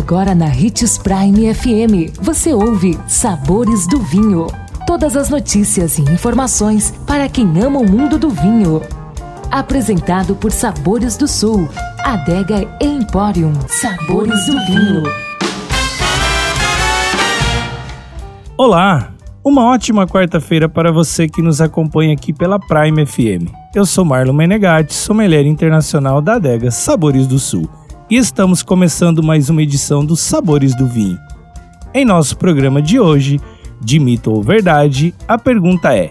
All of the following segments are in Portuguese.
Agora na Ritz Prime FM, você ouve Sabores do Vinho. Todas as notícias e informações para quem ama o mundo do vinho. Apresentado por Sabores do Sul, Adega Emporium. Sabores do Vinho. Olá, uma ótima quarta-feira para você que nos acompanha aqui pela Prime FM. Eu sou Marlon Menegatti, sommelier internacional da adega Sabores do Sul, e estamos começando mais uma edição dos Sabores do Vinho. Em nosso programa de hoje, de mito ou verdade, a pergunta é: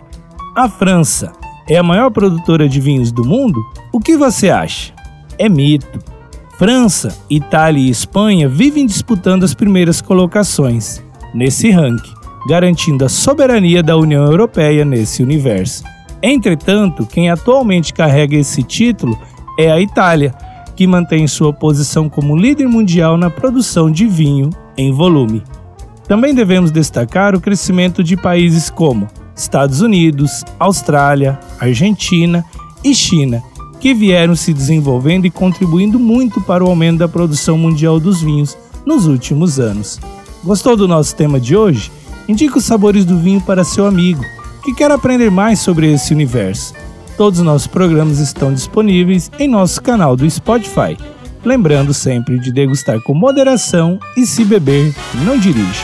a França é a maior produtora de vinhos do mundo? O que você acha? É mito. França, Itália e Espanha vivem disputando as primeiras colocações nesse ranking garantindo a soberania da União Europeia nesse universo. Entretanto, quem atualmente carrega esse título é a Itália, que mantém sua posição como líder mundial na produção de vinho em volume. Também devemos destacar o crescimento de países como Estados Unidos, Austrália, Argentina e China, que vieram se desenvolvendo e contribuindo muito para o aumento da produção mundial dos vinhos nos últimos anos. Gostou do nosso tema de hoje? Indique os sabores do vinho para seu amigo que quer aprender mais sobre esse universo. Todos os nossos programas estão disponíveis em nosso canal do Spotify. Lembrando sempre de degustar com moderação e se beber, não dirija.